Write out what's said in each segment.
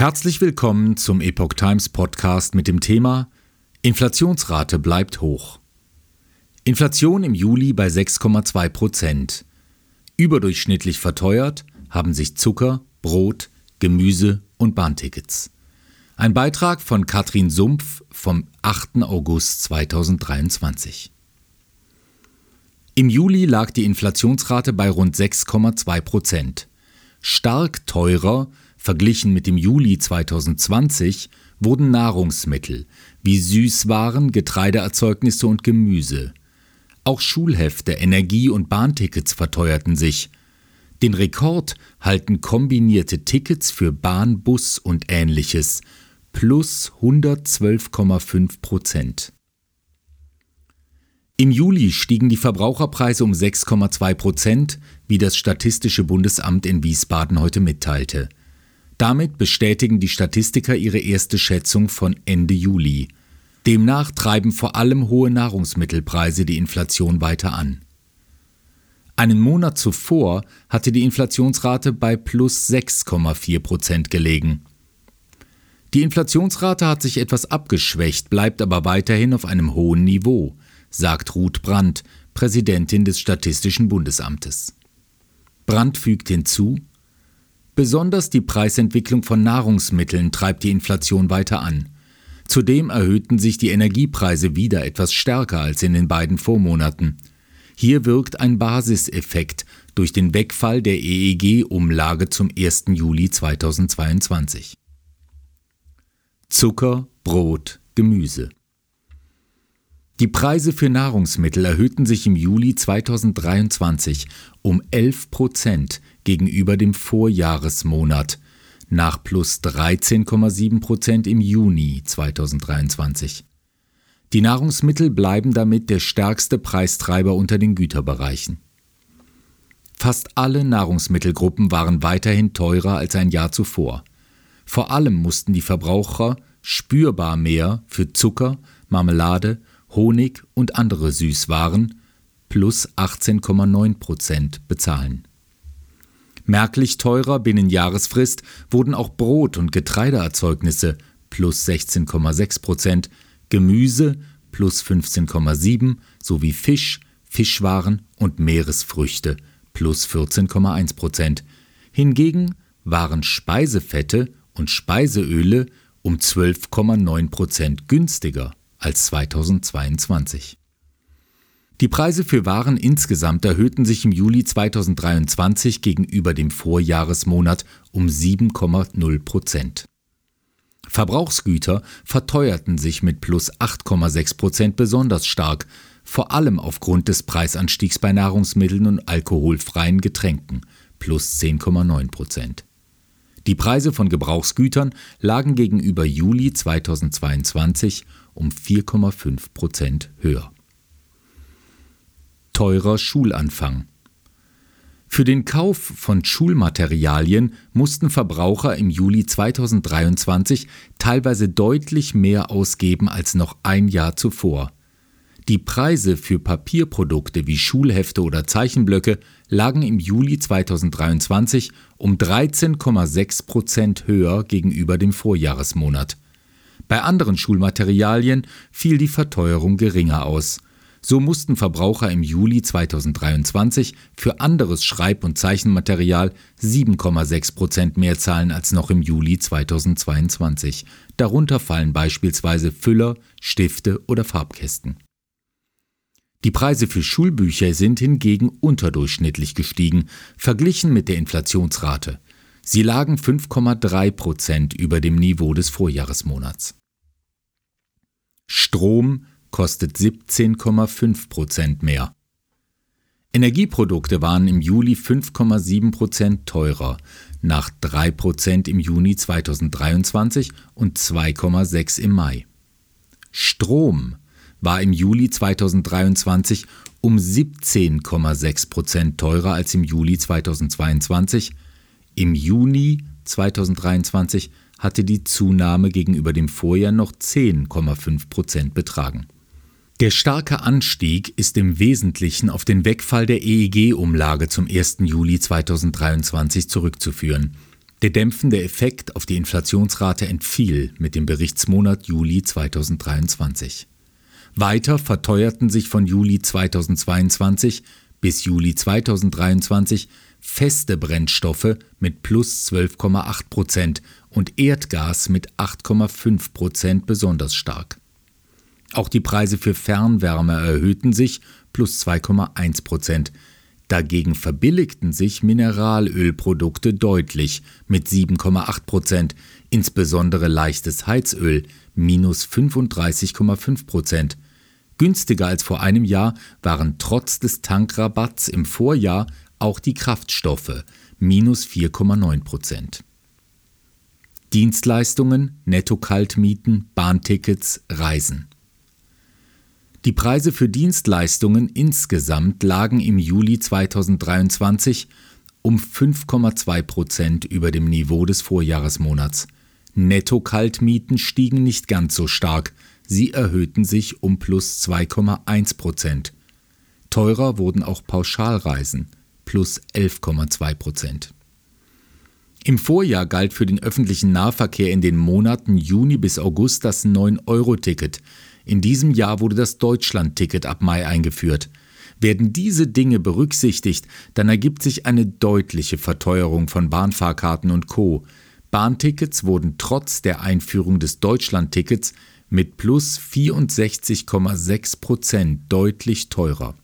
Herzlich willkommen zum Epoch Times Podcast mit dem Thema Inflationsrate bleibt hoch. Inflation im Juli bei 6,2 Prozent. Überdurchschnittlich verteuert haben sich Zucker, Brot, Gemüse und Bahntickets. Ein Beitrag von Katrin Sumpf vom 8. August 2023. Im Juli lag die Inflationsrate bei rund 6,2 Prozent. Stark teurer, verglichen mit dem Juli 2020, wurden Nahrungsmittel wie Süßwaren, Getreideerzeugnisse und Gemüse. Auch Schulhefte, Energie- und Bahntickets verteuerten sich. Den Rekord halten kombinierte Tickets für Bahn, Bus und ähnliches plus 112,5 Prozent. Im Juli stiegen die Verbraucherpreise um 6,2 Prozent, wie das Statistische Bundesamt in Wiesbaden heute mitteilte. Damit bestätigen die Statistiker ihre erste Schätzung von Ende Juli. Demnach treiben vor allem hohe Nahrungsmittelpreise die Inflation weiter an. Einen Monat zuvor hatte die Inflationsrate bei plus 6,4 Prozent gelegen. Die Inflationsrate hat sich etwas abgeschwächt, bleibt aber weiterhin auf einem hohen Niveau sagt Ruth Brandt, Präsidentin des Statistischen Bundesamtes. Brandt fügt hinzu, Besonders die Preisentwicklung von Nahrungsmitteln treibt die Inflation weiter an. Zudem erhöhten sich die Energiepreise wieder etwas stärker als in den beiden Vormonaten. Hier wirkt ein Basiseffekt durch den Wegfall der EEG-Umlage zum 1. Juli 2022. Zucker, Brot, Gemüse. Die Preise für Nahrungsmittel erhöhten sich im Juli 2023 um 11 Prozent gegenüber dem Vorjahresmonat, nach plus 13,7 Prozent im Juni 2023. Die Nahrungsmittel bleiben damit der stärkste Preistreiber unter den Güterbereichen. Fast alle Nahrungsmittelgruppen waren weiterhin teurer als ein Jahr zuvor. Vor allem mussten die Verbraucher spürbar mehr für Zucker, Marmelade Honig und andere Süßwaren plus 18,9 Prozent bezahlen. Merklich teurer binnen Jahresfrist wurden auch Brot- und Getreideerzeugnisse plus 16,6 Prozent, Gemüse plus 15,7 sowie Fisch, Fischwaren und Meeresfrüchte plus 14,1 Prozent. Hingegen waren Speisefette und Speiseöle um 12,9 Prozent günstiger als 2022. Die Preise für Waren insgesamt erhöhten sich im Juli 2023 gegenüber dem Vorjahresmonat um 7,0 Prozent. Verbrauchsgüter verteuerten sich mit plus 8,6 Prozent besonders stark, vor allem aufgrund des Preisanstiegs bei Nahrungsmitteln und alkoholfreien Getränken plus 10,9 Prozent. Die Preise von Gebrauchsgütern lagen gegenüber Juli 2022 um 4,5 Prozent höher. Teurer Schulanfang. Für den Kauf von Schulmaterialien mussten Verbraucher im Juli 2023 teilweise deutlich mehr ausgeben als noch ein Jahr zuvor. Die Preise für Papierprodukte wie Schulhefte oder Zeichenblöcke lagen im Juli 2023 um 13,6 Prozent höher gegenüber dem Vorjahresmonat. Bei anderen Schulmaterialien fiel die Verteuerung geringer aus. So mussten Verbraucher im Juli 2023 für anderes Schreib- und Zeichenmaterial 7,6 Prozent mehr zahlen als noch im Juli 2022. Darunter fallen beispielsweise Füller, Stifte oder Farbkästen. Die Preise für Schulbücher sind hingegen unterdurchschnittlich gestiegen, verglichen mit der Inflationsrate. Sie lagen 5,3 Prozent über dem Niveau des Vorjahresmonats. Strom kostet 17,5 Prozent mehr. Energieprodukte waren im Juli 5,7 Prozent teurer, nach 3 Prozent im Juni 2023 und 2,6 im Mai. Strom war im Juli 2023 um 17,6 Prozent teurer als im Juli 2022. Im Juni 2023 hatte die Zunahme gegenüber dem Vorjahr noch 10,5 Prozent betragen. Der starke Anstieg ist im Wesentlichen auf den Wegfall der EEG-Umlage zum 1. Juli 2023 zurückzuführen. Der dämpfende Effekt auf die Inflationsrate entfiel mit dem Berichtsmonat Juli 2023. Weiter verteuerten sich von Juli 2022 bis Juli 2023 feste Brennstoffe mit plus 12,8 Prozent und Erdgas mit 8,5 Prozent besonders stark. Auch die Preise für Fernwärme erhöhten sich plus 2,1 Prozent. Dagegen verbilligten sich Mineralölprodukte deutlich mit 7,8 Prozent, insbesondere leichtes Heizöl minus 35,5 Prozent. Günstiger als vor einem Jahr waren trotz des Tankrabatts im Vorjahr auch die Kraftstoffe minus 4,9 Prozent. Dienstleistungen, Netto-Kaltmieten, Bahntickets, Reisen. Die Preise für Dienstleistungen insgesamt lagen im Juli 2023 um 5,2 Prozent über dem Niveau des Vorjahresmonats. Netto-Kaltmieten stiegen nicht ganz so stark, sie erhöhten sich um plus 2,1 Prozent. Teurer wurden auch Pauschalreisen plus 11,2 Prozent. Im Vorjahr galt für den öffentlichen Nahverkehr in den Monaten Juni bis August das 9-Euro-Ticket. In diesem Jahr wurde das Deutschland-Ticket ab Mai eingeführt. Werden diese Dinge berücksichtigt, dann ergibt sich eine deutliche Verteuerung von Bahnfahrkarten und Co. Bahntickets wurden trotz der Einführung des Deutschland-Tickets mit plus 64,6 Prozent deutlich teurer.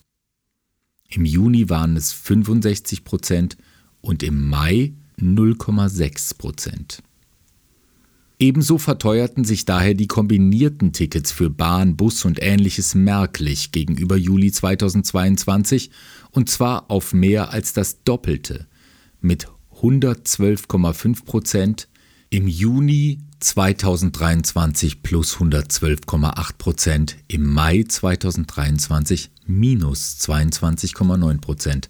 Im Juni waren es 65 Prozent und im Mai 0,6 Prozent. Ebenso verteuerten sich daher die kombinierten Tickets für Bahn, Bus und ähnliches merklich gegenüber Juli 2022 und zwar auf mehr als das Doppelte mit 112,5 Prozent im Juni 2023 plus 112,8 Prozent, im Mai 2023 minus 22,9 Prozent.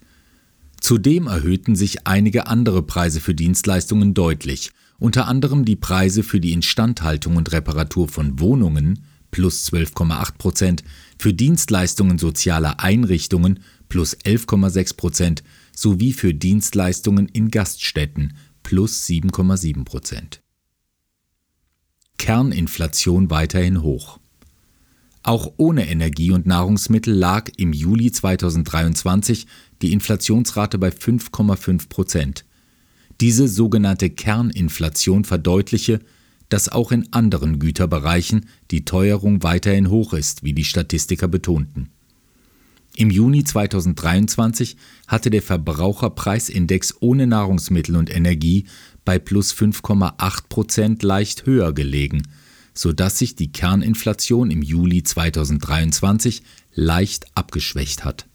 Zudem erhöhten sich einige andere Preise für Dienstleistungen deutlich, unter anderem die Preise für die Instandhaltung und Reparatur von Wohnungen plus 12,8 Prozent, für Dienstleistungen sozialer Einrichtungen plus 11,6 Prozent sowie für Dienstleistungen in Gaststätten plus 7,7 Prozent. Kerninflation weiterhin hoch. Auch ohne Energie und Nahrungsmittel lag im Juli 2023 die Inflationsrate bei 5,5 Prozent. Diese sogenannte Kerninflation verdeutliche, dass auch in anderen Güterbereichen die Teuerung weiterhin hoch ist, wie die Statistiker betonten. Im Juni 2023 hatte der Verbraucherpreisindex ohne Nahrungsmittel und Energie bei plus 5,8 Prozent leicht höher gelegen – sodass sich die Kerninflation im Juli 2023 leicht abgeschwächt hat